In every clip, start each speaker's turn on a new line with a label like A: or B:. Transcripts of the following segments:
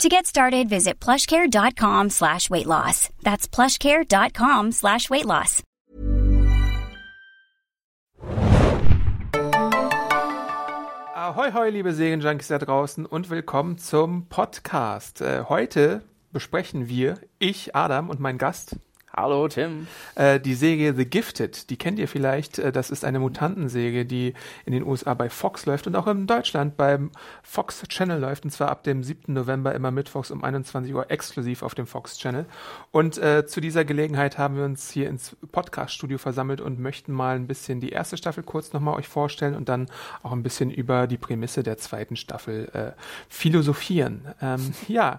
A: To get started, visit plushcare.com slash weight loss. That's plushcare.com slash weight loss.
B: Ahoi, hoi, liebe Serienjunkies da draußen und willkommen zum Podcast. Äh, heute besprechen wir, ich, Adam und mein Gast,
C: Hallo Tim.
B: Äh, die Serie The Gifted, die kennt ihr vielleicht. Äh, das ist eine Mutantensäge, die in den USA bei Fox läuft und auch in Deutschland beim Fox Channel läuft. Und zwar ab dem 7. November immer mittwochs um 21 Uhr exklusiv auf dem Fox Channel. Und äh, zu dieser Gelegenheit haben wir uns hier ins Podcast-Studio versammelt und möchten mal ein bisschen die erste Staffel kurz nochmal euch vorstellen und dann auch ein bisschen über die Prämisse der zweiten Staffel äh, philosophieren. Ähm, ja.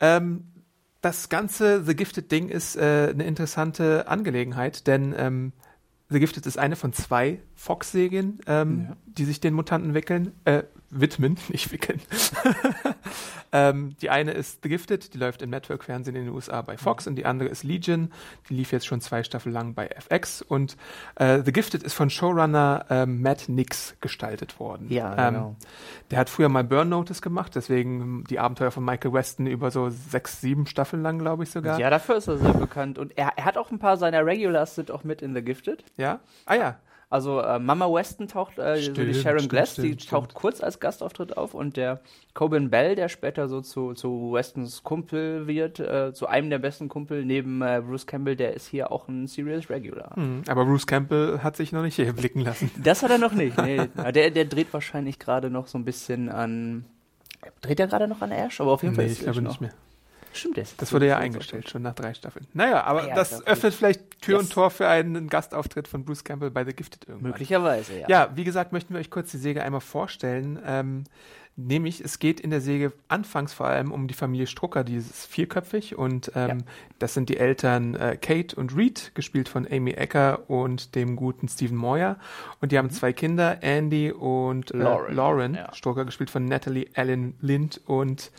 B: Ähm, das ganze The Gifted Ding ist äh, eine interessante Angelegenheit, denn ähm, The Gifted ist eine von zwei Fox-Serien, ähm, ja. die sich den Mutanten wickeln, äh, widmen, nicht wickeln. ähm, die eine ist The Gifted, die läuft im Network-Fernsehen in den USA bei Fox mhm. und die andere ist Legion, die lief jetzt schon zwei Staffeln lang bei FX und äh, The Gifted ist von Showrunner äh, Matt Nix gestaltet worden.
C: Ja, ähm, genau.
B: Der hat früher mal Burn Notice gemacht, deswegen die Abenteuer von Michael Weston über so sechs, sieben Staffeln lang, glaube ich sogar.
C: Ja, dafür ist er sehr bekannt und er, er hat auch ein paar seiner Regulars sind auch mit in The Gifted.
B: Ja? Ah ja.
C: Also äh, Mama Weston taucht, äh, stimmt, so die Sharon stimmt, Glass, stimmt, die taucht kurz als Gastauftritt auf und der Coben Bell, der später so zu, zu Westons Kumpel wird, äh, zu einem der besten Kumpel neben äh, Bruce Campbell, der ist hier auch ein Serious Regular.
B: Mhm, aber Bruce Campbell hat sich noch nicht hier blicken lassen.
C: Das hat er noch nicht. Nee. der, der dreht wahrscheinlich gerade noch so ein bisschen an. Dreht er gerade noch an Ash? Aber auf jeden
B: nee,
C: Fall
B: ist ich glaube nicht mehr.
C: Stimmt
B: das? Das wurde ja eingestellt, schon nach drei Staffeln. Naja, aber ja, das öffnet vielleicht Tür yes. und Tor für einen Gastauftritt von Bruce Campbell bei The Gifted irgendwann.
C: Möglicherweise, ja.
B: Ja, wie gesagt, möchten wir euch kurz die Säge einmal vorstellen. Ähm, nämlich, es geht in der Säge anfangs vor allem um die Familie Strucker, die ist vierköpfig und ähm, ja. das sind die Eltern äh, Kate und Reed, gespielt von Amy Ecker und dem guten Stephen Moyer. Und die haben mhm. zwei Kinder, Andy und äh, Lauren, Lauren ja. Strucker, gespielt von Natalie Allen Lind und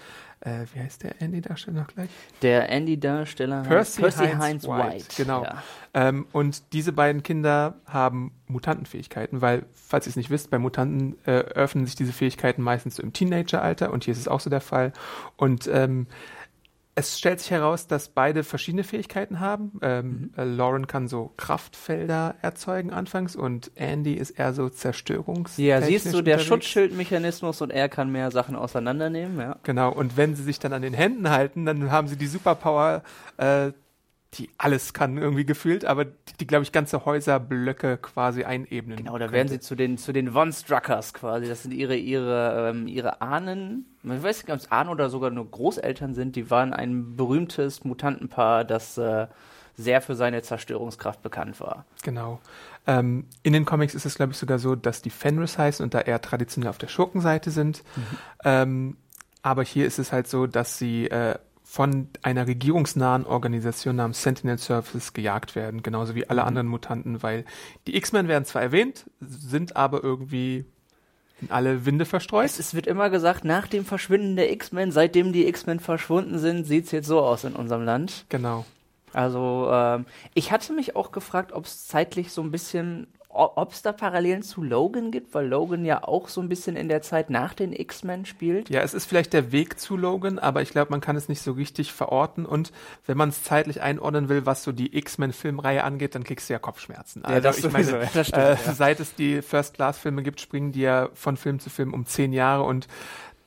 B: äh, wie heißt der Andy-Darsteller noch gleich?
C: Der Andy-Darsteller
B: Percy, Percy Heinz, Heinz White. White. Genau. Ja. Ähm, und diese beiden Kinder haben Mutantenfähigkeiten, weil, falls ihr es nicht wisst, bei Mutanten äh, öffnen sich diese Fähigkeiten meistens so im Teenageralter und hier ist es auch so der Fall. Und ähm, es stellt sich heraus, dass beide verschiedene Fähigkeiten haben. Ähm, mhm. äh, Lauren kann so Kraftfelder erzeugen anfangs und Andy ist eher so Zerstörungs.
C: Ja, siehst du, der unterwegs. Schutzschildmechanismus und er kann mehr Sachen auseinandernehmen. Ja.
B: Genau, und wenn sie sich dann an den Händen halten, dann haben sie die Superpower, äh, die alles kann irgendwie gefühlt, aber die, die glaube ich, ganze Häuserblöcke quasi einebnen.
C: Genau, da werden sie zu den, zu den Von Struckers quasi. Das sind ihre, ihre, ähm, ihre Ahnen. Man weiß nicht, ob es Ahnen oder sogar nur Großeltern sind. Die waren ein berühmtes Mutantenpaar, das äh, sehr für seine Zerstörungskraft bekannt war.
B: Genau. Ähm, in den Comics ist es, glaube ich, sogar so, dass die Fenris heißen und da eher traditionell auf der Schurkenseite sind. Mhm. Ähm, aber hier ist es halt so, dass sie äh, von einer regierungsnahen Organisation namens Sentinel Services gejagt werden, genauso wie alle mhm. anderen Mutanten, weil die X-Men werden zwar erwähnt, sind aber irgendwie in alle Winde verstreut. Es,
C: es wird immer gesagt, nach dem Verschwinden der X-Men, seitdem die X-Men verschwunden sind, sieht es jetzt so aus in unserem Land.
B: Genau.
C: Also ähm, ich hatte mich auch gefragt, ob es zeitlich so ein bisschen ob es da Parallelen zu Logan gibt, weil Logan ja auch so ein bisschen in der Zeit nach den X-Men spielt.
B: Ja, es ist vielleicht der Weg zu Logan, aber ich glaube, man kann es nicht so richtig verorten und wenn man es zeitlich einordnen will, was so die X-Men-Filmreihe angeht, dann kriegst du ja Kopfschmerzen.
C: Also ja, das ich meine,
B: das stimmt, äh, ja. seit es die First-Class-Filme gibt, springen die ja von Film zu Film um zehn Jahre und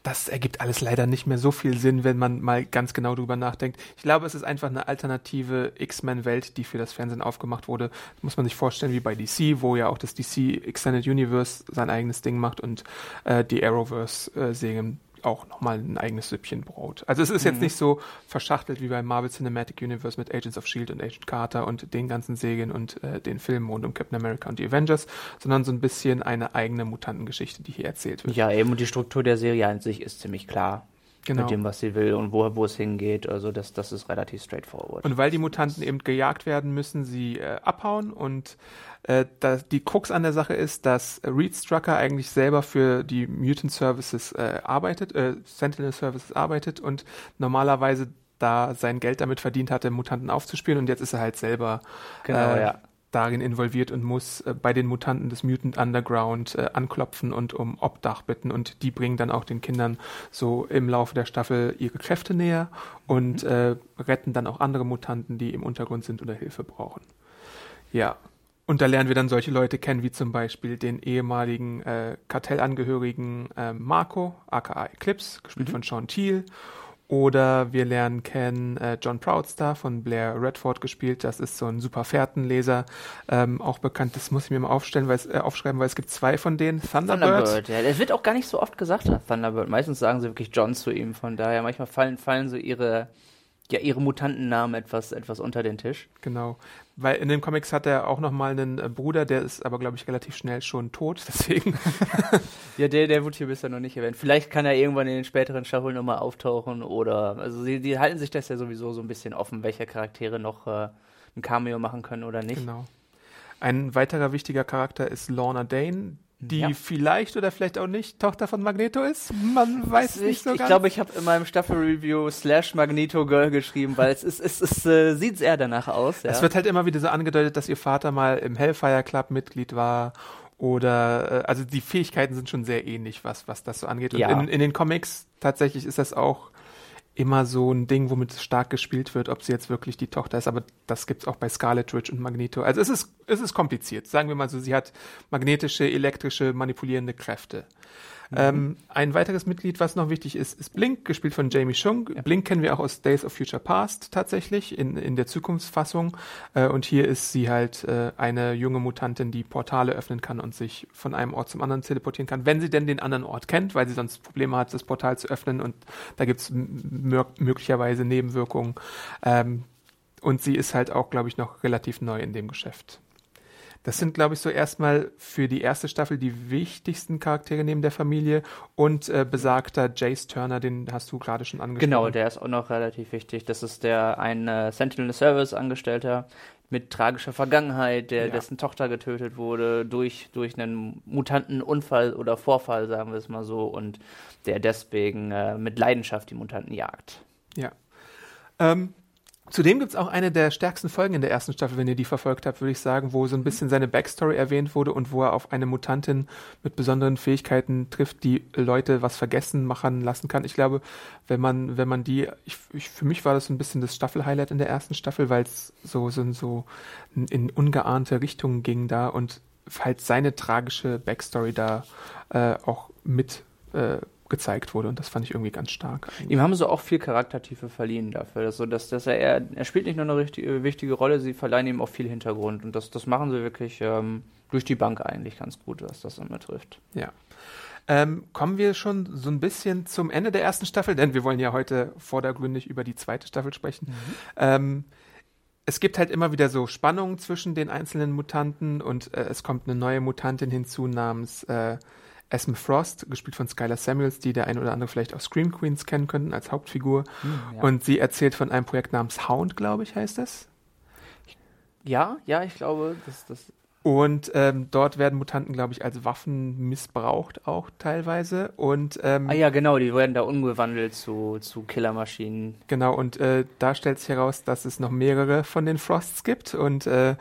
B: das ergibt alles leider nicht mehr so viel Sinn, wenn man mal ganz genau drüber nachdenkt. Ich glaube, es ist einfach eine alternative X-Men-Welt, die für das Fernsehen aufgemacht wurde. Das muss man sich vorstellen wie bei DC, wo ja auch das DC Extended Universe sein eigenes Ding macht und äh, die Arrowverse-Serien äh, auch nochmal ein eigenes Süppchen Brot. Also es ist jetzt mhm. nicht so verschachtelt wie beim Marvel Cinematic Universe mit Agents of S.H.I.E.L.D. und Agent Carter und den ganzen Serien und äh, den Filmen rund um Captain America und die Avengers, sondern so ein bisschen eine eigene Mutantengeschichte, die hier erzählt wird.
C: Ja, eben und die Struktur der Serie an sich ist ziemlich klar. Genau. mit dem, was sie will und wo, wo es hingeht. Also das, das ist relativ straightforward.
B: Und weil die Mutanten eben gejagt werden, müssen sie äh, abhauen und äh, da, die Krux an der Sache ist, dass Reed Strucker eigentlich selber für die Mutant Services äh, arbeitet, äh, Sentinel Services arbeitet und normalerweise da sein Geld damit verdient hatte, Mutanten aufzuspielen und jetzt ist er halt selber genau, äh, ja. Darin involviert und muss äh, bei den Mutanten des Mutant Underground äh, anklopfen und um Obdach bitten und die bringen dann auch den Kindern so im Laufe der Staffel ihre Kräfte näher und mhm. äh, retten dann auch andere Mutanten, die im Untergrund sind oder Hilfe brauchen. Ja, und da lernen wir dann solche Leute kennen, wie zum Beispiel den ehemaligen äh, Kartellangehörigen äh, Marco, aka Eclipse, gespielt mhm. von Sean Thiel. Oder wir lernen kennen äh, John Proudstar von Blair Redford gespielt. Das ist so ein super Fährtenleser, ähm, auch bekannt. Das muss ich mir mal aufstellen, weil es, äh, aufschreiben, weil es gibt zwei von denen. Thunderbird. Thunderbird,
C: ja. Das wird auch gar nicht so oft gesagt, Thunderbird. Meistens sagen sie wirklich John zu ihm. Von daher, manchmal fallen, fallen so ihre ja, ihre Mutantennamen etwas, etwas unter den Tisch.
B: Genau. Weil in den Comics hat er auch nochmal einen äh, Bruder, der ist aber, glaube ich, relativ schnell schon tot, deswegen.
C: ja, der, der wurde hier bisher noch nicht erwähnt. Vielleicht kann er irgendwann in den späteren Staffeln nochmal auftauchen oder, also die, die halten sich das ja sowieso so ein bisschen offen, welche Charaktere noch äh, ein Cameo machen können oder nicht.
B: Genau. Ein weiterer wichtiger Charakter ist Lorna Dane, die ja. vielleicht oder vielleicht auch nicht Tochter von Magneto ist. Man weiß nicht so
C: ich, ganz. Ich glaube, ich habe in meinem Staffel-Review slash Magneto Girl geschrieben, weil es ist, es, es äh, sieht eher danach aus.
B: Ja. Es wird halt immer wieder so angedeutet, dass ihr Vater mal im Hellfire Club Mitglied war oder äh, also die Fähigkeiten sind schon sehr ähnlich, was was das so angeht. Und ja. in, in den Comics tatsächlich ist das auch immer so ein Ding, womit stark gespielt wird, ob sie jetzt wirklich die Tochter ist. Aber das gibt's auch bei Scarlet Witch und Magneto. Also es ist, es ist kompliziert. Sagen wir mal so, sie hat magnetische, elektrische, manipulierende Kräfte. Mhm. Ähm, ein weiteres Mitglied, was noch wichtig ist, ist Blink, gespielt von Jamie Chung. Ja. Blink kennen wir auch aus Days of Future Past tatsächlich in, in der Zukunftsfassung. Äh, und hier ist sie halt äh, eine junge Mutantin, die Portale öffnen kann und sich von einem Ort zum anderen teleportieren kann, wenn sie denn den anderen Ort kennt, weil sie sonst Probleme hat, das Portal zu öffnen. Und da gibt's möglicherweise Nebenwirkungen. Ähm, und sie ist halt auch, glaube ich, noch relativ neu in dem Geschäft. Das sind, glaube ich, so erstmal für die erste Staffel die wichtigsten Charaktere neben der Familie und äh, besagter Jace Turner, den hast du gerade schon angesprochen.
C: Genau, der ist auch noch relativ wichtig. Das ist der ein äh, Sentinel Service Angestellter mit tragischer Vergangenheit, der, ja. dessen Tochter getötet wurde durch, durch einen mutanten Unfall oder Vorfall, sagen wir es mal so, und der deswegen äh, mit Leidenschaft die Mutanten jagt.
B: Ja. Ähm, Zudem gibt es auch eine der stärksten Folgen in der ersten Staffel, wenn ihr die verfolgt habt, würde ich sagen, wo so ein bisschen seine Backstory erwähnt wurde und wo er auf eine Mutantin mit besonderen Fähigkeiten trifft, die Leute was vergessen machen lassen kann. Ich glaube, wenn man, wenn man die, ich, ich, für mich war das ein bisschen das Staffel-Highlight in der ersten Staffel, weil es so, so, so in ungeahnte Richtungen ging da und halt seine tragische Backstory da äh, auch mit äh, gezeigt wurde und das fand ich irgendwie ganz stark.
C: Eigentlich. Ihm haben sie auch viel Charaktertiefe verliehen dafür, dass, dass er, er, er spielt nicht nur eine richtige, wichtige Rolle, sie verleihen ihm auch viel Hintergrund und das, das machen sie wirklich ähm, durch die Bank eigentlich ganz gut, was das dann betrifft.
B: Ja. Ähm, kommen wir schon so ein bisschen zum Ende der ersten Staffel, denn wir wollen ja heute vordergründig über die zweite Staffel sprechen. Mhm. Ähm, es gibt halt immer wieder so Spannungen zwischen den einzelnen Mutanten und äh, es kommt eine neue Mutantin hinzu namens äh, Esme Frost, gespielt von Skylar Samuels, die der ein oder andere vielleicht aus Scream Queens kennen könnten als Hauptfigur. Hm, ja. Und sie erzählt von einem Projekt namens Hound, glaube ich, heißt das.
C: Ja, ja, ich glaube, das, das
B: und ähm, dort werden Mutanten, glaube ich, als Waffen missbraucht auch teilweise. Und ähm,
C: ah ja, genau, die werden da umgewandelt zu, zu Killermaschinen.
B: Genau, und äh, da stellt sich heraus, dass es noch mehrere von den Frosts gibt und äh,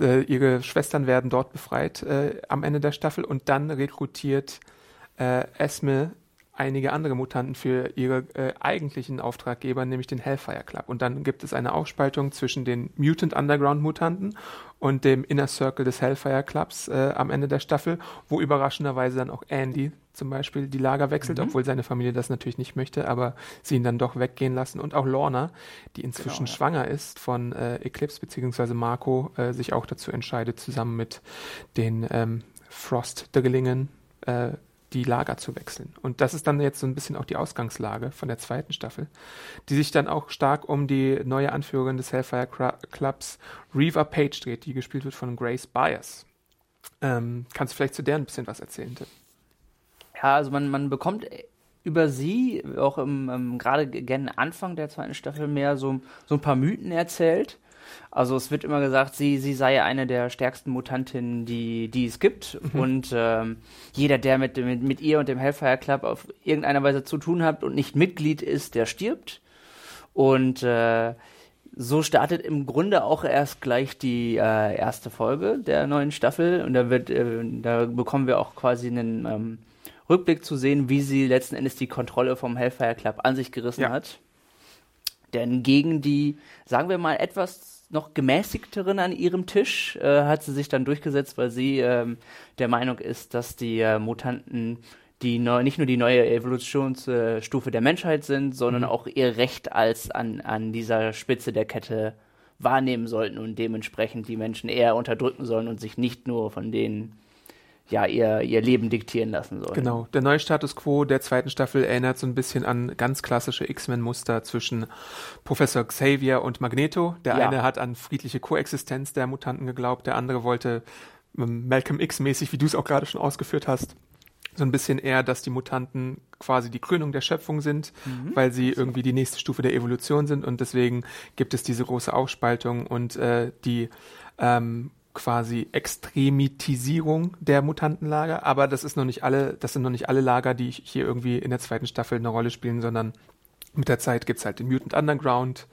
B: äh, ihre Schwestern werden dort befreit äh, am Ende der Staffel und dann rekrutiert äh, Esme einige andere Mutanten für ihre äh, eigentlichen Auftraggeber, nämlich den Hellfire Club. Und dann gibt es eine Aufspaltung zwischen den Mutant Underground Mutanten und dem Inner Circle des Hellfire Clubs äh, am Ende der Staffel, wo überraschenderweise dann auch Andy zum Beispiel die Lager wechselt, mhm. obwohl seine Familie das natürlich nicht möchte, aber sie ihn dann doch weggehen lassen. Und auch Lorna, die inzwischen genau, ja. schwanger ist von äh, Eclipse beziehungsweise Marco, äh, sich auch dazu entscheidet, zusammen mit den ähm, Frost-Dögelingen äh, die Lager zu wechseln. Und das ist dann jetzt so ein bisschen auch die Ausgangslage von der zweiten Staffel, die sich dann auch stark um die neue Anführerin des Hellfire Clubs, Reva Page, dreht, die gespielt wird von Grace Byers. Ähm, kannst du vielleicht zu der ein bisschen was erzählen, Tim?
C: Ja, also man, man bekommt über sie, auch im, im gerade gen Anfang der zweiten Staffel, mehr so, so ein paar Mythen erzählt. Also es wird immer gesagt, sie, sie sei eine der stärksten Mutantinnen, die, die es gibt. Mhm. Und ähm, jeder, der mit, mit, mit ihr und dem Hellfire Club auf irgendeine Weise zu tun hat und nicht Mitglied ist, der stirbt. Und äh, so startet im Grunde auch erst gleich die äh, erste Folge der neuen Staffel. Und da wird, äh, da bekommen wir auch quasi einen ähm, Rückblick zu sehen, wie sie letzten Endes die Kontrolle vom Hellfire Club an sich gerissen ja. hat. Denn gegen die, sagen wir mal, etwas noch gemäßigteren an ihrem Tisch äh, hat sie sich dann durchgesetzt, weil sie ähm, der Meinung ist, dass die äh, Mutanten die neu, nicht nur die neue Evolutionsstufe der Menschheit sind, sondern mhm. auch ihr Recht als an, an dieser Spitze der Kette wahrnehmen sollten und dementsprechend die Menschen eher unterdrücken sollen und sich nicht nur von denen ja, ihr, ihr Leben diktieren lassen sollen.
B: Genau. Der neue Status quo der zweiten Staffel erinnert so ein bisschen an ganz klassische X-Men-Muster zwischen Professor Xavier und Magneto. Der ja. eine hat an friedliche Koexistenz der Mutanten geglaubt, der andere wollte ähm, Malcolm X-mäßig, wie du es auch gerade schon ausgeführt hast, so ein bisschen eher, dass die Mutanten quasi die Krönung der Schöpfung sind, mhm. weil sie irgendwie die nächste Stufe der Evolution sind und deswegen gibt es diese große Aufspaltung und äh, die ähm, quasi Extremitisierung der Mutantenlager, aber das ist noch nicht alle, das sind noch nicht alle Lager, die hier irgendwie in der zweiten Staffel eine Rolle spielen, sondern mit der Zeit gibt es halt den Mutant Underground,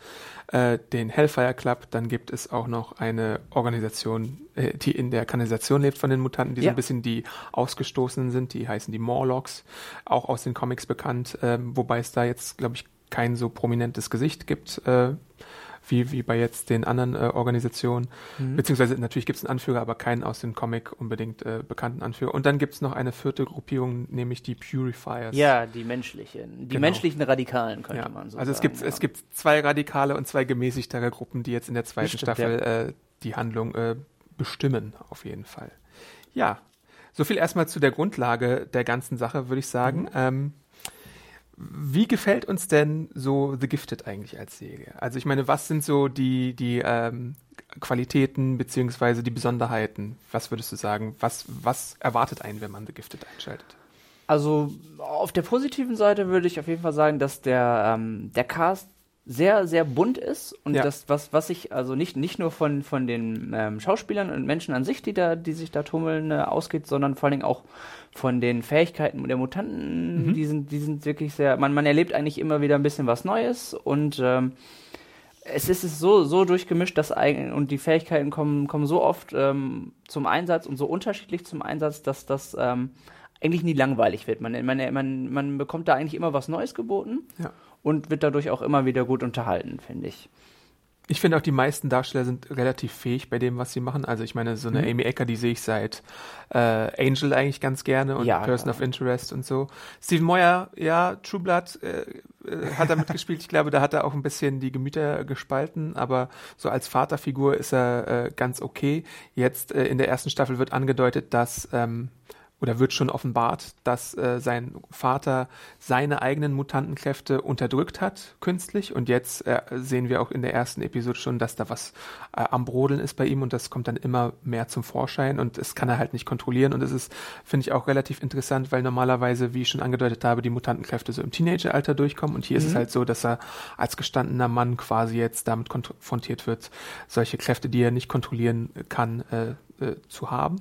B: äh, den Hellfire Club, dann gibt es auch noch eine Organisation, äh, die in der Kanalisation lebt von den Mutanten, die ja. so ein bisschen die Ausgestoßenen sind, die heißen die Morlocks, auch aus den Comics bekannt, äh, wobei es da jetzt, glaube ich, kein so prominentes Gesicht gibt. Äh, wie, wie bei jetzt den anderen äh, Organisationen. Mhm. Beziehungsweise natürlich gibt es einen Anführer, aber keinen aus dem Comic unbedingt äh, bekannten Anführer. Und dann gibt es noch eine vierte Gruppierung, nämlich die Purifiers.
C: Ja, die menschlichen. Die genau. menschlichen Radikalen, könnte ja. man so
B: also sagen. Also es gibt, ja. es gibt zwei radikale und zwei gemäßigtere Gruppen, die jetzt in der zweiten Bestimmt, Staffel ja. äh, die Handlung äh, bestimmen, auf jeden Fall. Ja, so viel erstmal zu der Grundlage der ganzen Sache, würde ich sagen. Mhm. Ähm, wie gefällt uns denn so The Gifted eigentlich als Serie? Also ich meine, was sind so die, die ähm, Qualitäten beziehungsweise die Besonderheiten? Was würdest du sagen? Was, was erwartet einen, wenn man The Gifted einschaltet?
C: Also auf der positiven Seite würde ich auf jeden Fall sagen, dass der, ähm, der Cast sehr, sehr bunt ist und ja. das, was, was ich also nicht, nicht nur von, von den ähm, Schauspielern und Menschen an sich, die da, die sich da tummeln, äh, ausgeht, sondern vor allen Dingen auch von den Fähigkeiten der Mutanten, mhm. die sind, die sind wirklich sehr, man, man erlebt eigentlich immer wieder ein bisschen was Neues und ähm, es ist so, so durchgemischt, dass eigentlich, und die Fähigkeiten kommen, kommen so oft ähm, zum Einsatz und so unterschiedlich zum Einsatz, dass das ähm, eigentlich nie langweilig wird. Man, man, man, man bekommt da eigentlich immer was Neues geboten. Ja und wird dadurch auch immer wieder gut unterhalten, finde ich.
B: Ich finde auch, die meisten Darsteller sind relativ fähig bei dem, was sie machen. Also ich meine, so eine mhm. Amy Ecker, die sehe ich seit äh, Angel eigentlich ganz gerne und ja, Person ja. of Interest und so. Steven Moyer, ja, True Blood äh, äh, hat er mitgespielt. Ich glaube, da hat er auch ein bisschen die Gemüter gespalten, aber so als Vaterfigur ist er äh, ganz okay. Jetzt äh, in der ersten Staffel wird angedeutet, dass ähm, oder wird schon offenbart, dass äh, sein Vater seine eigenen Mutantenkräfte unterdrückt hat, künstlich. Und jetzt äh, sehen wir auch in der ersten Episode schon, dass da was äh, am Brodeln ist bei ihm und das kommt dann immer mehr zum Vorschein und es kann er halt nicht kontrollieren. Und es ist, finde ich, auch relativ interessant, weil normalerweise, wie ich schon angedeutet habe, die Mutantenkräfte so im Teenageralter durchkommen. Und hier mhm. ist es mhm. halt so, dass er als gestandener Mann quasi jetzt damit konfrontiert wird, solche Kräfte, die er nicht kontrollieren kann, äh, äh, zu haben.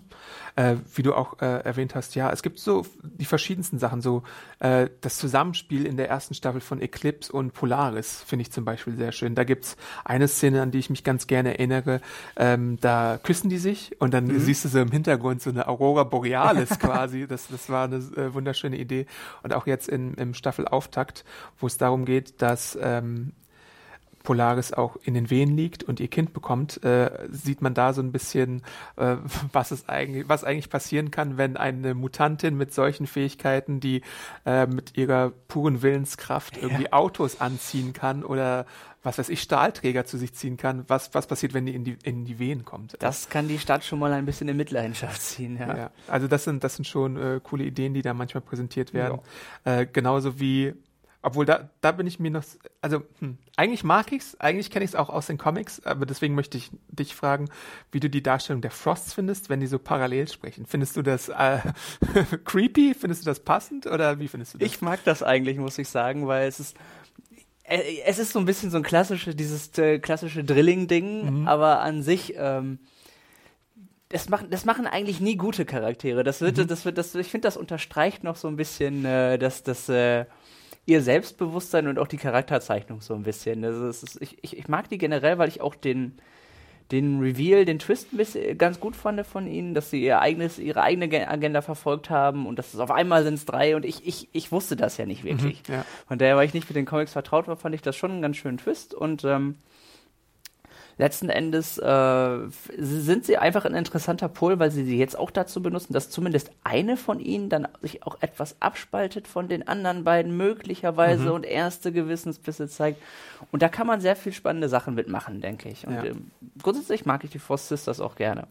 B: Äh, wie du auch äh, erwähnt hast, ja, es gibt so die verschiedensten Sachen, so äh, das Zusammenspiel in der ersten Staffel von Eclipse und Polaris finde ich zum Beispiel sehr schön. Da gibt's eine Szene, an die ich mich ganz gerne erinnere, ähm, da küssen die sich und dann mhm. siehst du so im Hintergrund so eine Aurora Borealis quasi. Das, das war eine äh, wunderschöne Idee. Und auch jetzt in, im Staffelauftakt, wo es darum geht, dass ähm, Polaris auch in den Wehen liegt und ihr Kind bekommt, äh, sieht man da so ein bisschen, äh, was es eigentlich, was eigentlich passieren kann, wenn eine Mutantin mit solchen Fähigkeiten, die äh, mit ihrer puren Willenskraft ja. irgendwie Autos anziehen kann oder was weiß ich, Stahlträger zu sich ziehen kann, was, was passiert, wenn die in die, in die Wehen kommt.
C: Das kann die Stadt schon mal ein bisschen in Mitleidenschaft ziehen, ja. ja
B: also das sind, das sind schon äh, coole Ideen, die da manchmal präsentiert werden. Ja. Äh, genauso wie Obwohl, da, da bin ich mir noch, also hm, eigentlich mag ich's, eigentlich kenne ich es auch aus den Comics, aber deswegen möchte ich dich fragen, wie du die Darstellung der Frosts findest, wenn die so parallel sprechen. Findest du das äh, creepy? Findest du das passend oder wie findest du das?
C: Ich mag das eigentlich, muss ich sagen, weil es ist, äh, es ist so ein bisschen so ein klassisches, dieses äh, klassische Drilling-Ding, mhm. aber an sich, ähm, das machen, das machen eigentlich nie gute Charaktere. Das wird, mhm. das wird, das, ich finde, das unterstreicht noch so ein bisschen, äh, dass das, äh, ihr Selbstbewusstsein und auch die Charakterzeichnung so ein bisschen. Also ist, ich, ich, mag die generell, weil ich auch den, den Reveal, den Twist ganz gut fand von ihnen, dass sie ihr eigenes, ihre eigene Agenda verfolgt haben und dass es auf einmal sind es drei und ich, ich, ich wusste das ja nicht wirklich. Mhm, ja. Von daher, weil ich nicht mit den Comics vertraut war, fand ich das schon einen ganz schönen Twist und ähm, letzten Endes äh, sind sie einfach ein interessanter Pol, weil sie sie jetzt auch dazu benutzen, dass zumindest eine von ihnen dann sich auch etwas abspaltet von den anderen beiden möglicherweise mhm. und erste Gewissensbisse zeigt. Und da kann man sehr viel spannende Sachen mitmachen, denke ich. Und ja. ähm, grundsätzlich mag ich die Force Sisters auch gerne.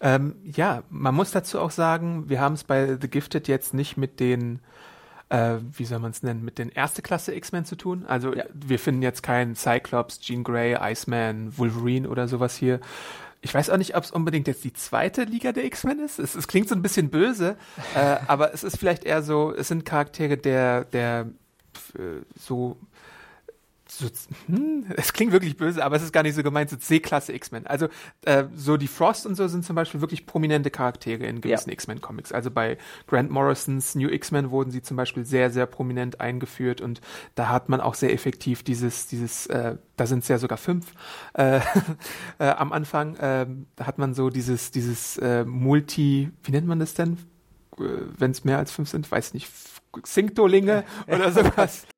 B: Ähm, ja, man muss dazu auch sagen, wir haben es bei The Gifted jetzt nicht mit den äh, wie soll man es nennen, mit den erste Klasse X-Men zu tun. Also ja. wir finden jetzt keinen Cyclops, Jean Grey, Iceman, Wolverine oder sowas hier. Ich weiß auch nicht, ob es unbedingt jetzt die zweite Liga der X-Men ist. Es, es, klingt so ein bisschen böse, äh, aber es ist vielleicht eher so, es sind Charaktere der, der äh, so so, hm, es klingt wirklich böse, aber es ist gar nicht so gemeint, so C-Klasse X-Men. Also äh, so die Frost und so sind zum Beispiel wirklich prominente Charaktere in gewissen ja. X-Men-Comics. Also bei Grant Morrisons New X-Men wurden sie zum Beispiel sehr, sehr prominent eingeführt und da hat man auch sehr effektiv dieses, dieses, äh, da sind es ja sogar fünf äh, äh, am Anfang, äh, da hat man so dieses, dieses äh, Multi, wie nennt man das denn? Äh, Wenn es mehr als fünf sind, weiß nicht, Synctolinge oder sowas.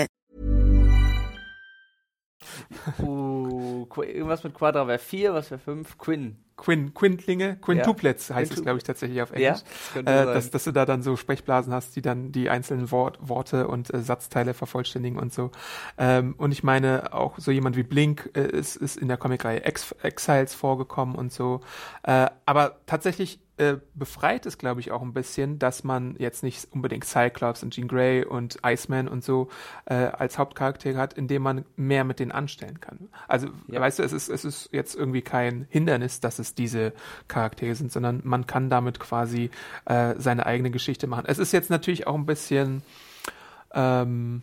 C: Uh, irgendwas mit Quadra wäre 4, was wäre 5? Quinn.
B: Quinn, Quintlinge, Quintuplets ja. heißt Quintu es, glaube ich, tatsächlich auf Englisch. Ja, das äh, dass, dass, du da dann so Sprechblasen hast, die dann die einzelnen Wort, Worte und äh, Satzteile vervollständigen und so. Ähm, und ich meine, auch so jemand wie Blink äh, ist, ist in der Comicreihe Ex Exiles vorgekommen und so. Äh, aber tatsächlich äh, befreit es, glaube ich, auch ein bisschen, dass man jetzt nicht unbedingt Cyclops und Jean Grey und Iceman und so äh, als Hauptcharaktere hat, indem man mehr mit denen anstellen kann. Also, ja. weißt du, es ist, es ist jetzt irgendwie kein Hindernis, dass es diese Charaktere sind, sondern man kann damit quasi äh, seine eigene Geschichte machen. Es ist jetzt natürlich auch ein bisschen ähm,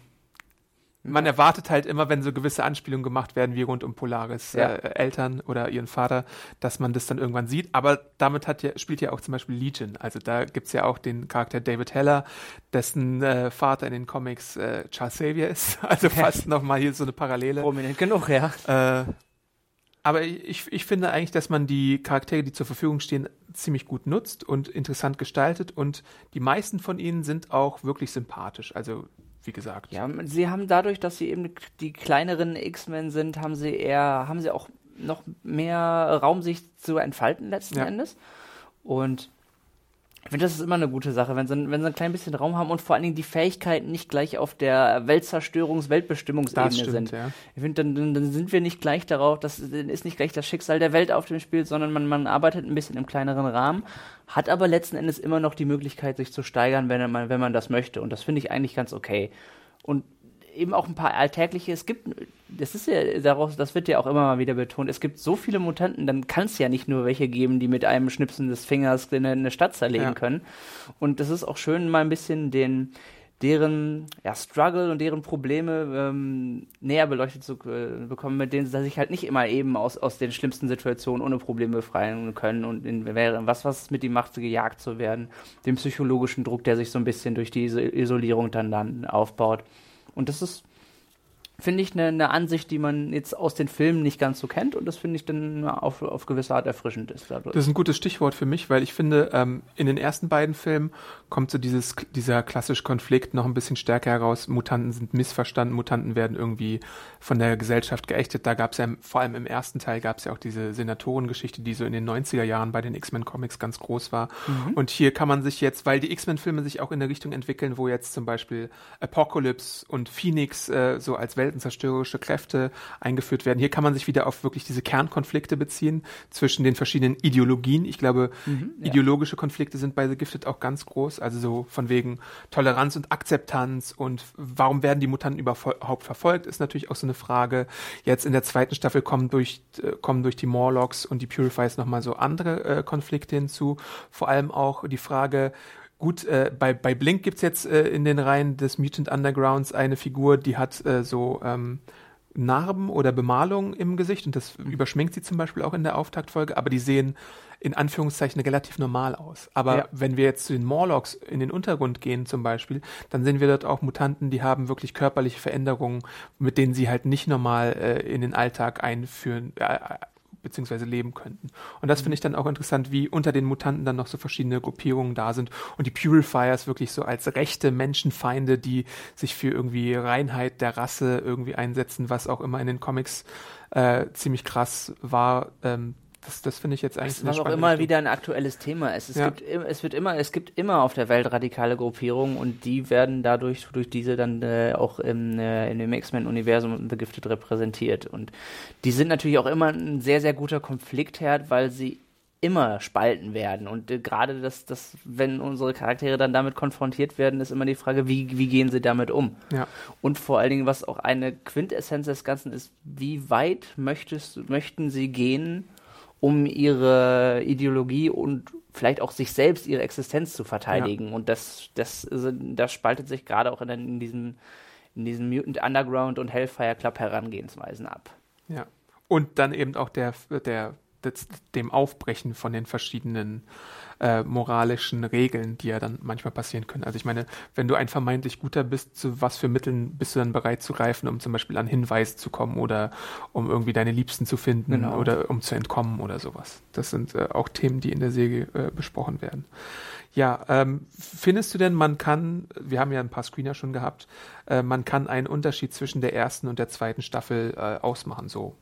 B: man erwartet halt immer, wenn so gewisse Anspielungen gemacht werden, wie rund um Polaris ja. äh, Eltern oder ihren Vater, dass man das dann irgendwann sieht. Aber damit hat ja, spielt ja auch zum Beispiel Legion. Also da gibt's ja auch den Charakter David Heller, dessen äh, Vater in den Comics äh, Charles Xavier ist. Also fast nochmal hier so eine Parallele.
C: Prominent genug, ja.
B: Äh, aber ich, ich finde eigentlich, dass man die Charaktere, die zur Verfügung stehen, ziemlich gut nutzt und interessant gestaltet und die meisten von ihnen sind auch wirklich sympathisch. Also wie gesagt.
C: Ja, sie haben dadurch, dass sie eben die kleineren X-Men sind, haben sie eher, haben sie auch noch mehr Raum, sich zu entfalten letzten ja. Endes. Und ich finde, das ist immer eine gute Sache, wenn sie, wenn sie ein klein bisschen Raum haben und vor allen Dingen die Fähigkeiten nicht gleich auf der Weltzerstörungs-, Weltbestimmungsebene stimmt, sind. Ja. Ich finde, dann, dann, sind wir nicht gleich darauf, das ist nicht gleich das Schicksal der Welt auf dem Spiel, sondern man, man arbeitet ein bisschen im kleineren Rahmen, hat aber letzten Endes immer noch die Möglichkeit, sich zu steigern, wenn man, wenn man das möchte. Und das finde ich eigentlich ganz okay. Und eben auch ein paar alltägliche. Es gibt, das ist ja daraus, das wird ja auch immer mal wieder betont. Es gibt so viele Mutanten, dann kann es ja nicht nur welche geben, die mit einem Schnipsen des Fingers eine, eine Stadt zerlegen ja. können. Und das ist auch schön, mal ein bisschen den deren ja, Struggle und deren Probleme ähm, näher beleuchtet zu äh, bekommen, mit denen sie sich halt nicht immer eben aus, aus den schlimmsten Situationen ohne Probleme befreien können und in, was was mit ihm macht, gejagt zu werden, dem psychologischen Druck, der sich so ein bisschen durch diese Isolierung dann, dann aufbaut. Und das ist finde ich, eine, eine, Ansicht, die man jetzt aus den Filmen nicht ganz so kennt und das finde ich dann auf, auf gewisse Art erfrischend ist
B: dadurch. Das ist ein gutes Stichwort für mich, weil ich finde, ähm, in den ersten beiden Filmen kommt so dieses, dieser klassische Konflikt noch ein bisschen stärker heraus. Mutanten sind missverstanden, Mutanten werden irgendwie von der Gesellschaft geächtet. Da gab es ja, vor allem im ersten Teil gab es ja auch diese Senatorengeschichte, die so in den 90er Jahren bei den X-Men Comics ganz groß war. Mhm. Und hier kann man sich jetzt, weil die X-Men-Filme sich auch in der Richtung entwickeln, wo jetzt zum Beispiel Apocalypse und Phoenix äh, so als Welt weltenzerstörerische Kräfte eingeführt werden. Hier kann man sich wieder auf wirklich diese Kernkonflikte beziehen zwischen den verschiedenen Ideologien. Ich glaube, mhm, ja. ideologische Konflikte sind bei The Gifted auch ganz groß. Also so von wegen Toleranz und Akzeptanz und warum werden die Mutanten überhaupt verfolgt, ist natürlich auch so eine Frage. Jetzt in der zweiten Staffel kommen durch, äh, kommen durch die Morlocks und die Purifiers nochmal so andere äh, Konflikte hinzu. Vor allem auch die Frage, Gut, äh, bei, bei Blink gibt's jetzt äh, in den Reihen des Mutant Undergrounds eine Figur, die hat äh, so ähm, Narben oder Bemalung im Gesicht und das überschminkt sie zum Beispiel auch in der Auftaktfolge, aber die sehen in Anführungszeichen relativ normal aus. Aber ja. wenn wir jetzt zu den Morlocks in den Untergrund gehen zum Beispiel, dann sehen wir dort auch Mutanten, die haben wirklich körperliche Veränderungen, mit denen sie halt nicht normal äh, in den Alltag einführen, äh, beziehungsweise leben könnten. Und das mhm. finde ich dann auch interessant, wie unter den Mutanten dann noch so verschiedene Gruppierungen da sind und die Purifiers wirklich so als rechte Menschenfeinde, die sich für irgendwie Reinheit der Rasse irgendwie einsetzen, was auch immer in den Comics äh, ziemlich krass war. Ähm, das, das finde ich jetzt eigentlich.
C: Das war auch immer Richtung. wieder ein aktuelles Thema. Es, es, ja. gibt, es wird immer, es gibt immer auf der Welt radikale Gruppierungen und die werden dadurch durch diese dann äh, auch im, äh, in dem X-Men-Universum begiftet repräsentiert. Und die sind natürlich auch immer ein sehr, sehr guter Konfliktherd, weil sie immer spalten werden. Und äh, gerade das, das, wenn unsere Charaktere dann damit konfrontiert werden, ist immer die Frage, wie, wie gehen sie damit um? Ja. Und vor allen Dingen, was auch eine Quintessenz des Ganzen ist, wie weit möchtest, möchten sie gehen, um ihre Ideologie und vielleicht auch sich selbst, ihre Existenz zu verteidigen. Ja. Und das, das, das spaltet sich gerade auch in, in, diesem, in diesen Mutant Underground und Hellfire Club Herangehensweisen ab.
B: Ja. Und dann eben auch der, der, das, dem Aufbrechen von den verschiedenen äh, moralischen Regeln, die ja dann manchmal passieren können. Also ich meine, wenn du ein vermeintlich guter bist, zu was für Mitteln bist du dann bereit zu greifen, um zum Beispiel an Hinweise zu kommen oder um irgendwie deine Liebsten zu finden genau. oder um zu entkommen oder sowas. Das sind äh, auch Themen, die in der Serie äh, besprochen werden. Ja, ähm, findest du denn, man kann, wir haben ja ein paar Screener schon gehabt, äh, man kann einen Unterschied zwischen der ersten und der zweiten Staffel äh, ausmachen, so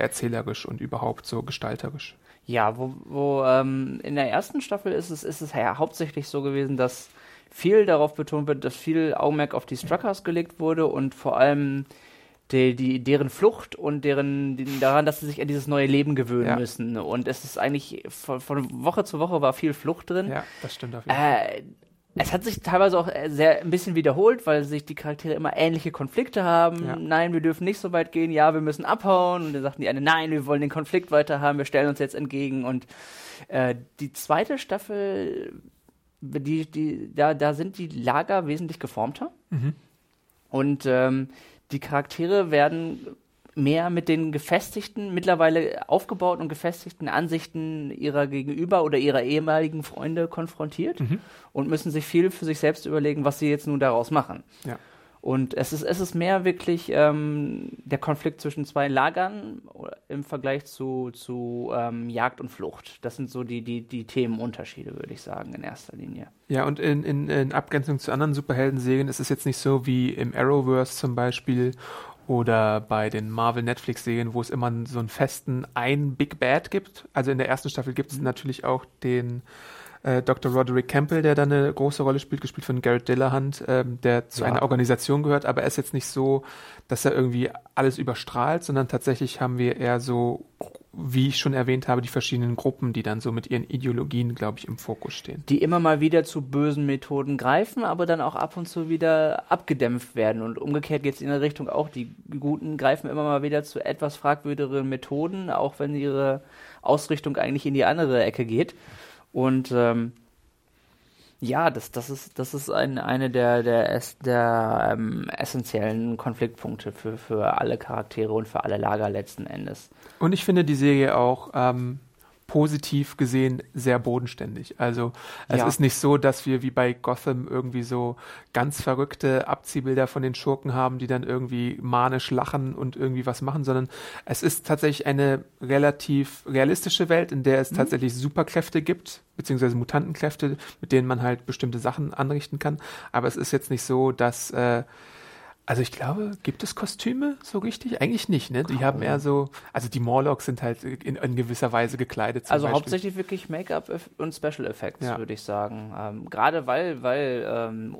B: erzählerisch und überhaupt so gestalterisch?
C: Ja, wo, wo ähm, in der ersten Staffel ist es, ist es ja hauptsächlich so gewesen, dass viel darauf betont wird, dass viel Augenmerk auf die Struckers gelegt wurde und vor allem die, die, deren Flucht und deren die, daran, dass sie sich an dieses neue Leben gewöhnen ja. müssen. Und es ist eigentlich von, von, Woche zu Woche war viel Flucht drin.
B: Ja, das stimmt auf jeden Fall.
C: Äh, es hat sich teilweise auch äh, sehr ein bisschen wiederholt, weil sich die Charaktere immer ähnliche Konflikte haben. Ja. Nein, wir dürfen nicht so weit gehen. Ja, wir müssen abhauen. Und dann sagten die eine, nein, wir wollen den Konflikt weiter haben. Wir stellen uns jetzt entgegen. Und äh, die zweite Staffel, die, die, da, da sind die Lager wesentlich geformter. Mhm. Und ähm, die Charaktere werden mehr mit den gefestigten, mittlerweile aufgebauten und gefestigten Ansichten ihrer Gegenüber oder ihrer ehemaligen Freunde konfrontiert mhm. und müssen sich viel für sich selbst überlegen, was sie jetzt nun daraus machen. Ja. Und es ist, es ist mehr wirklich ähm, der Konflikt zwischen zwei Lagern im Vergleich zu, zu ähm, Jagd und Flucht. Das sind so die, die, die Themenunterschiede, würde ich sagen, in erster Linie.
B: Ja, und in, in, in Abgrenzung zu anderen Superhelden-Serien ist es jetzt nicht so wie im Arrowverse zum Beispiel oder bei den Marvel Netflix-Serien, wo es immer so einen festen ein Big Bad gibt. Also in der ersten Staffel gibt es mhm. natürlich auch den äh, Dr. Roderick Campbell, der da eine große Rolle spielt, gespielt von Garrett Dillahunt, ähm, der zu ja. einer Organisation gehört, aber er ist jetzt nicht so, dass er irgendwie alles überstrahlt, sondern tatsächlich haben wir eher so, wie ich schon erwähnt habe, die verschiedenen Gruppen, die dann so mit ihren Ideologien, glaube ich, im Fokus stehen.
C: Die immer mal wieder zu bösen Methoden greifen, aber dann auch ab und zu wieder abgedämpft werden. Und umgekehrt geht es in der Richtung auch, die Guten greifen immer mal wieder zu etwas fragwürdigeren Methoden, auch wenn ihre Ausrichtung eigentlich in die andere Ecke geht. Und ähm, ja, das, das ist, das ist ein, eine der, der, der ähm, essentiellen Konfliktpunkte für, für alle Charaktere und für alle Lager letzten Endes.
B: Und ich finde die Serie auch ähm, positiv gesehen sehr bodenständig. Also es ja. ist nicht so, dass wir wie bei Gotham irgendwie so ganz verrückte Abziehbilder von den Schurken haben, die dann irgendwie manisch lachen und irgendwie was machen, sondern es ist tatsächlich eine relativ realistische Welt, in der es mhm. tatsächlich Superkräfte gibt, beziehungsweise Mutantenkräfte, mit denen man halt bestimmte Sachen anrichten kann. Aber es ist jetzt nicht so, dass äh, also ich glaube, gibt es Kostüme so richtig? Eigentlich nicht, ne? Die Kaum. haben eher so, also die Morlocks sind halt in, in gewisser Weise gekleidet.
C: also Beispiel. hauptsächlich wirklich Make-up und Special Effects, ja. würde ich sagen. Ähm, Gerade weil, weil ähm,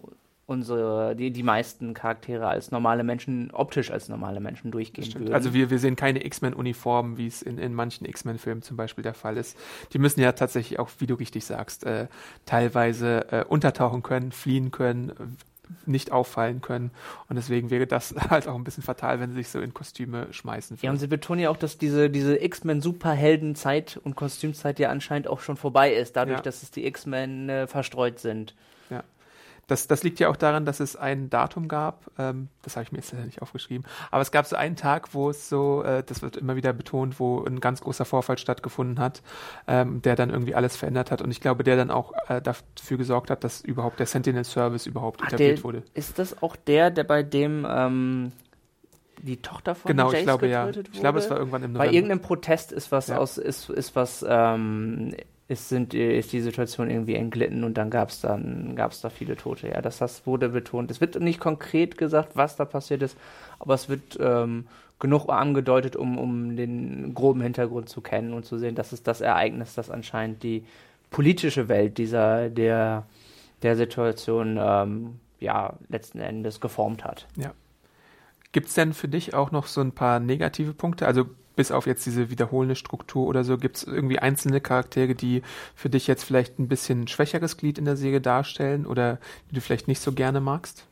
C: unsere, die, die meisten Charaktere als normale Menschen, optisch als normale Menschen durchgehen würden.
B: Also wir, wir sehen keine X-Men-Uniformen, wie es in, in manchen X-Men-Filmen zum Beispiel der Fall ist. Die müssen ja tatsächlich auch, wie du richtig sagst, äh, teilweise äh, untertauchen können, fliehen können, nicht auffallen können. Und deswegen wäre das halt auch ein bisschen fatal, wenn sie sich so in Kostüme schmeißen.
C: Ja, und sie betonen ja auch, dass diese, diese X-Men-Superhelden-Zeit und Kostümzeit ja anscheinend auch schon vorbei ist, dadurch, ja. dass es die X-Men äh, verstreut sind.
B: Das, das liegt ja auch daran, dass es ein Datum gab, ähm, das habe ich mir jetzt nicht aufgeschrieben, aber es gab so einen Tag, wo es so, äh, das wird immer wieder betont, wo ein ganz großer Vorfall stattgefunden hat, ähm, der dann irgendwie alles verändert hat und ich glaube, der dann auch äh, dafür gesorgt hat, dass überhaupt der Sentinel Service überhaupt Ach, etabliert
C: der,
B: wurde.
C: Ist das auch der, der bei dem ähm, die Tochter von
B: genau,
C: Jace
B: ich glaube ja.
C: Wurde?
B: Ich glaube, es war irgendwann im
C: November. Bei irgendeinem Protest ist was ja. aus, ist, ist was ähm, ist, sind, ist die Situation irgendwie entglitten und dann gab es dann gab's da viele Tote. Ja, das, das wurde betont. Es wird nicht konkret gesagt, was da passiert ist, aber es wird ähm, genug angedeutet, um, um den groben Hintergrund zu kennen und zu sehen, dass es das Ereignis, das anscheinend die politische Welt dieser der der Situation ähm, ja letzten Endes geformt hat.
B: Ja. Gibt es denn für dich auch noch so ein paar negative Punkte? Also bis auf jetzt diese wiederholende Struktur oder so, gibt es irgendwie einzelne Charaktere, die für dich jetzt vielleicht ein bisschen schwächeres Glied in der Serie darstellen oder die du vielleicht nicht so gerne magst?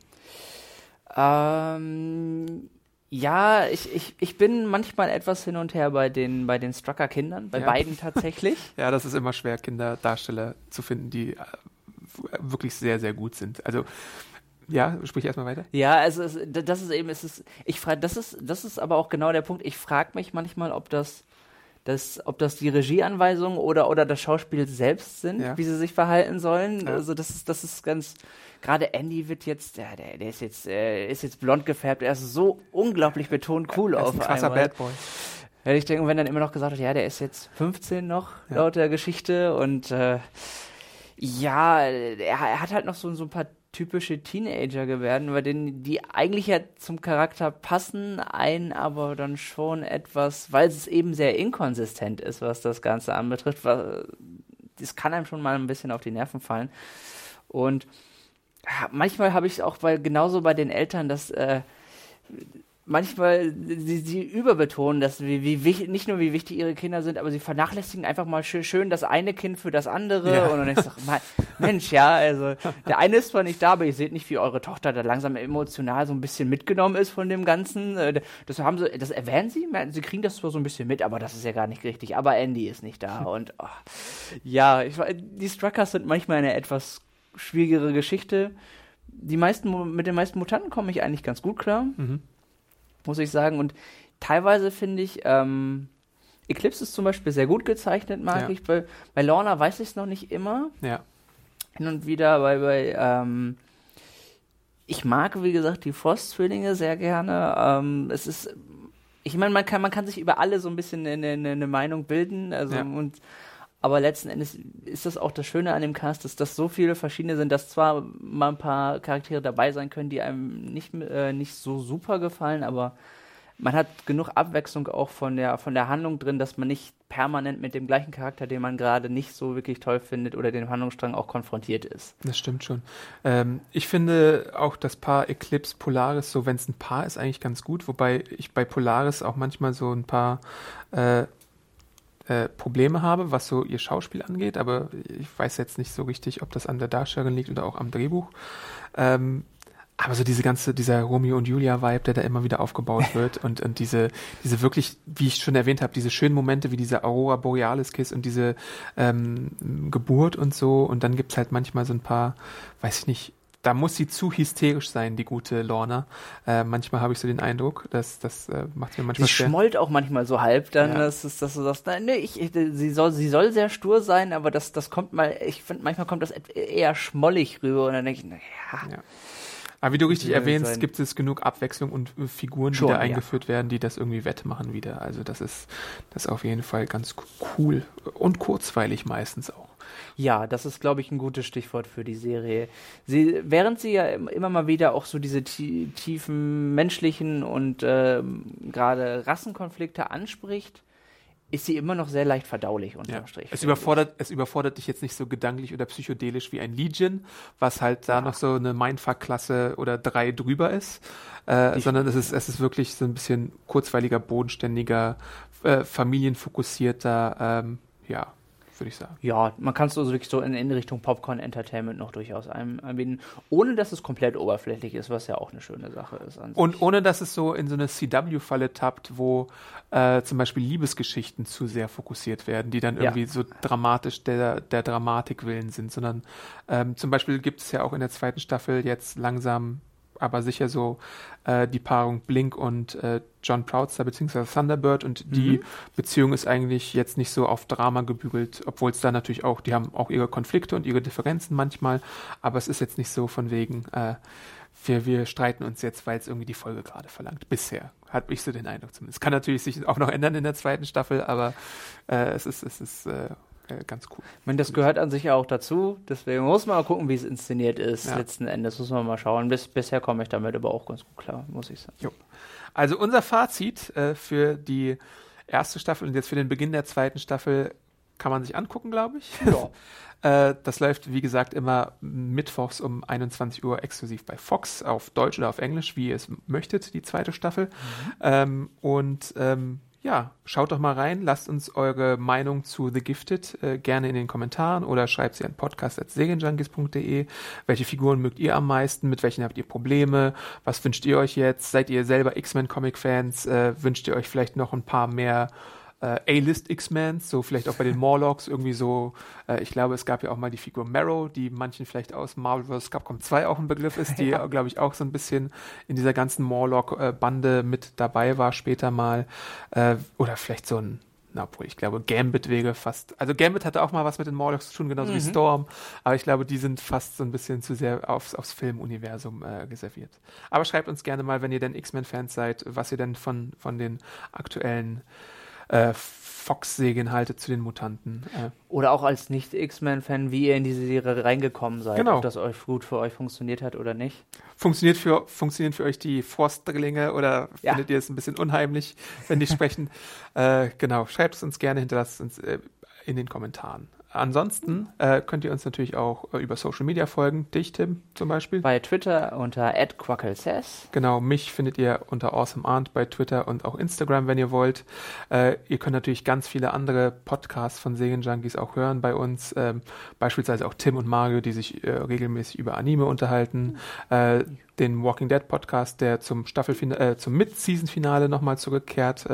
C: Ähm, ja, ich, ich, ich bin manchmal etwas hin und her bei den, bei den Strucker-Kindern, bei ja. beiden tatsächlich.
B: ja, das ist immer schwer, Kinderdarsteller zu finden, die äh, wirklich sehr, sehr gut sind. Also ja, sprich erstmal weiter.
C: Ja, also es, das ist eben, es ist, ich frage, das ist, das ist aber auch genau der Punkt. Ich frage mich manchmal, ob das, das, ob das die Regieanweisungen oder, oder das Schauspiel selbst sind, ja. wie sie sich verhalten sollen. Ja. Also das ist, das ist ganz, gerade Andy wird jetzt, ja, der, der ist jetzt, äh, ist jetzt blond gefärbt, er ist so unglaublich betont cool
B: er
C: auf
B: ist ein krasser einmal. Bad Boy.
C: Hätte ich denken, wenn dann immer noch gesagt wird, ja, der ist jetzt 15 noch, ja. laut der Geschichte und, äh, ja, er, er, hat halt noch so, so ein paar typische Teenager geworden, bei denen die eigentlich ja zum Charakter passen, einen aber dann schon etwas, weil es eben sehr inkonsistent ist, was das Ganze anbetrifft. Das kann einem schon mal ein bisschen auf die Nerven fallen. Und manchmal habe ich auch bei genauso bei den Eltern, dass äh, manchmal sie, sie überbetonen, dass wie, wie wichtig, nicht nur wie wichtig ihre Kinder sind, aber sie vernachlässigen einfach mal schön, schön das eine Kind für das andere. Ja. Und dann ich sage, Mensch, ja, also der eine ist zwar nicht da, aber ihr seht nicht, wie eure Tochter da langsam emotional so ein bisschen mitgenommen ist von dem Ganzen. Äh, das haben sie, das erwähnen sie, sie kriegen das zwar so ein bisschen mit, aber das ist ja gar nicht richtig. Aber Andy ist nicht da. Und oh, ja, ich, die Struckers sind manchmal eine etwas schwierigere Geschichte. Die meisten, mit den meisten Mutanten komme ich eigentlich ganz gut klar. Mhm muss ich sagen. Und teilweise finde ich, ähm, Eclipse ist zum Beispiel sehr gut gezeichnet, mag ja. ich. Bei, bei Lorna weiß ich es noch nicht immer.
B: Ja.
C: Hin und wieder bei, bei ähm, ich mag, wie gesagt, die Frost-Zwillinge sehr gerne. Ähm, es ist, ich meine, man kann, man kann sich über alle so ein bisschen eine, eine, eine Meinung bilden. Also, ja. und aber letzten Endes ist das auch das Schöne an dem Cast, dass das so viele verschiedene sind, dass zwar mal ein paar Charaktere dabei sein können, die einem nicht, äh, nicht so super gefallen, aber man hat genug Abwechslung auch von der, von der Handlung drin, dass man nicht permanent mit dem gleichen Charakter, den man gerade nicht so wirklich toll findet oder den Handlungsstrang auch konfrontiert ist.
B: Das stimmt schon. Ähm, ich finde auch das Paar Eclipse Polaris, so wenn es ein Paar ist, eigentlich ganz gut, wobei ich bei Polaris auch manchmal so ein paar äh, äh, Probleme habe, was so ihr Schauspiel angeht, aber ich weiß jetzt nicht so richtig, ob das an der Darstellerin liegt oder auch am Drehbuch. Ähm, aber so diese ganze, dieser Romeo und Julia-Vibe, der da immer wieder aufgebaut wird und, und diese, diese wirklich, wie ich schon erwähnt habe, diese schönen Momente wie diese Aurora Borealis-Kiss und diese ähm, Geburt und so und dann gibt's halt manchmal so ein paar, weiß ich nicht, da muss sie zu hysterisch sein, die gute Lorna. Äh, manchmal habe ich so den Eindruck, dass das äh, macht mir manchmal
C: Sie schmollt auch manchmal so halb dann, ja. dass, dass, du sagst, nein, nee, ich, ich, sie, soll, sie soll sehr stur sein, aber das, das kommt mal, ich finde, manchmal kommt das eher schmollig rüber und dann denke ich, naja. Ja.
B: Aber wie du richtig erwähnst, gibt es genug Abwechslung und äh, Figuren, die Schon, da eingeführt ja. werden, die das irgendwie wettmachen wieder. Also das ist das ist auf jeden Fall ganz cool und kurzweilig meistens auch.
C: Ja, das ist, glaube ich, ein gutes Stichwort für die Serie. Sie, während sie ja immer mal wieder auch so diese tiefen menschlichen und äh, gerade Rassenkonflikte anspricht, ist sie immer noch sehr leicht verdaulich unterm
B: ja. Strich. Es überfordert, es überfordert dich jetzt nicht so gedanklich oder psychedelisch wie ein Legion, was halt da ja. noch so eine Mindfuck-Klasse oder drei drüber ist, äh, sondern es ist, es ist wirklich so ein bisschen kurzweiliger, bodenständiger, äh, familienfokussierter, ähm, ja, würde ich sagen.
C: Ja, man kann es so wirklich so in, in Richtung Popcorn-Entertainment noch durchaus anbieten, ohne dass es komplett oberflächlich ist, was ja auch eine schöne Sache ist.
B: Und ohne dass es so in so eine CW-Falle tappt, wo äh, zum Beispiel Liebesgeschichten zu sehr fokussiert werden, die dann irgendwie ja. so dramatisch der, der Dramatik willen sind, sondern ähm, zum Beispiel gibt es ja auch in der zweiten Staffel jetzt langsam aber sicher so äh, die Paarung Blink und äh, John Proudster beziehungsweise Thunderbird und die mhm. Beziehung ist eigentlich jetzt nicht so auf Drama gebügelt, obwohl es da natürlich auch, die haben auch ihre Konflikte und ihre Differenzen manchmal, aber es ist jetzt nicht so von wegen, äh, wir, wir streiten uns jetzt, weil es irgendwie die Folge gerade verlangt. Bisher hat ich so den Eindruck zumindest. Kann natürlich sich auch noch ändern in der zweiten Staffel, aber äh, es ist, es ist äh, äh, ganz cool.
C: Ich meine, das gehört an sich auch dazu. Deswegen muss man mal gucken, wie es inszeniert ist. Ja. Letzten Endes muss man mal schauen. Bis, bisher komme ich damit aber auch ganz gut klar, muss ich sagen. Jo.
B: Also unser Fazit äh, für die erste Staffel und jetzt für den Beginn der zweiten Staffel kann man sich angucken, glaube ich. Ja. Äh, das läuft, wie gesagt, immer mittwochs um 21 Uhr exklusiv bei Fox auf Deutsch oder auf Englisch, wie ihr es möchtet, die zweite Staffel. Mhm. Ähm, und ähm, ja, schaut doch mal rein, lasst uns eure Meinung zu The Gifted äh, gerne in den Kommentaren oder schreibt sie an podcast.segenjunkies.de. Welche Figuren mögt ihr am meisten? Mit welchen habt ihr Probleme? Was wünscht ihr euch jetzt? Seid ihr selber X-Men-Comic-Fans? Äh, wünscht ihr euch vielleicht noch ein paar mehr äh, A-List X-Men, so vielleicht auch bei den Morlocks irgendwie so, äh, ich glaube, es gab ja auch mal die Figur Marrow, die manchen vielleicht aus Marvel vs. Capcom 2 auch ein Begriff ist, die, ja. glaube ich, auch so ein bisschen in dieser ganzen Morlock-Bande mit dabei war später mal. Äh, oder vielleicht so ein na, obwohl ich glaube, Gambit wäre fast, also Gambit hatte auch mal was mit den Morlocks zu tun, genauso mhm. wie Storm, aber ich glaube, die sind fast so ein bisschen zu sehr aufs, aufs Filmuniversum äh, reserviert. Aber schreibt uns gerne mal, wenn ihr denn X-Men-Fans seid, was ihr denn von, von den aktuellen äh, Fox-Serien haltet zu den Mutanten. Äh.
C: Oder auch als Nicht-X-Men-Fan, wie ihr in diese Serie reingekommen seid. Genau. Ob das euch gut für euch funktioniert hat oder nicht.
B: Funktioniert für, funktionieren für euch die Forstdrillinge oder ja. findet ihr es ein bisschen unheimlich, wenn die sprechen? Äh, genau, schreibt es uns gerne, hinterlasst uns äh, in den Kommentaren. Ansonsten äh, könnt ihr uns natürlich auch äh, über Social Media folgen. Dich, Tim, zum Beispiel.
C: Bei Twitter unter @quacklesays.
B: Genau, mich findet ihr unter awesomearnt bei Twitter und auch Instagram, wenn ihr wollt. Äh, ihr könnt natürlich ganz viele andere Podcasts von Serienjunkies auch hören bei uns. Ähm, beispielsweise auch Tim und Mario, die sich äh, regelmäßig über Anime unterhalten. Äh, den Walking Dead Podcast, der zum Staffelfinale, äh, zum Mid-Season-Finale nochmal zurückkehrt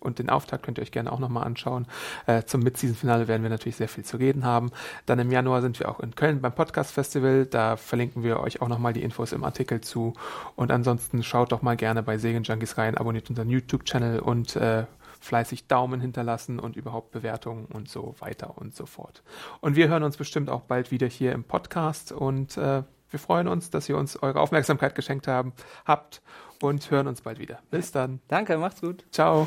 B: und den Auftakt könnt ihr euch gerne auch nochmal anschauen. Äh, zum Mid-Season-Finale werden wir natürlich sehr viel zu reden haben. Dann im Januar sind wir auch in Köln beim Podcast-Festival. Da verlinken wir euch auch nochmal die Infos im Artikel zu. Und ansonsten schaut doch mal gerne bei Segen Junkies rein, abonniert unseren YouTube-Channel und äh, fleißig Daumen hinterlassen und überhaupt Bewertungen und so weiter und so fort. Und wir hören uns bestimmt auch bald wieder hier im Podcast und äh, wir freuen uns, dass ihr uns eure Aufmerksamkeit geschenkt haben, habt und hören uns bald wieder. Bis dann.
C: Danke, macht's gut.
B: Ciao.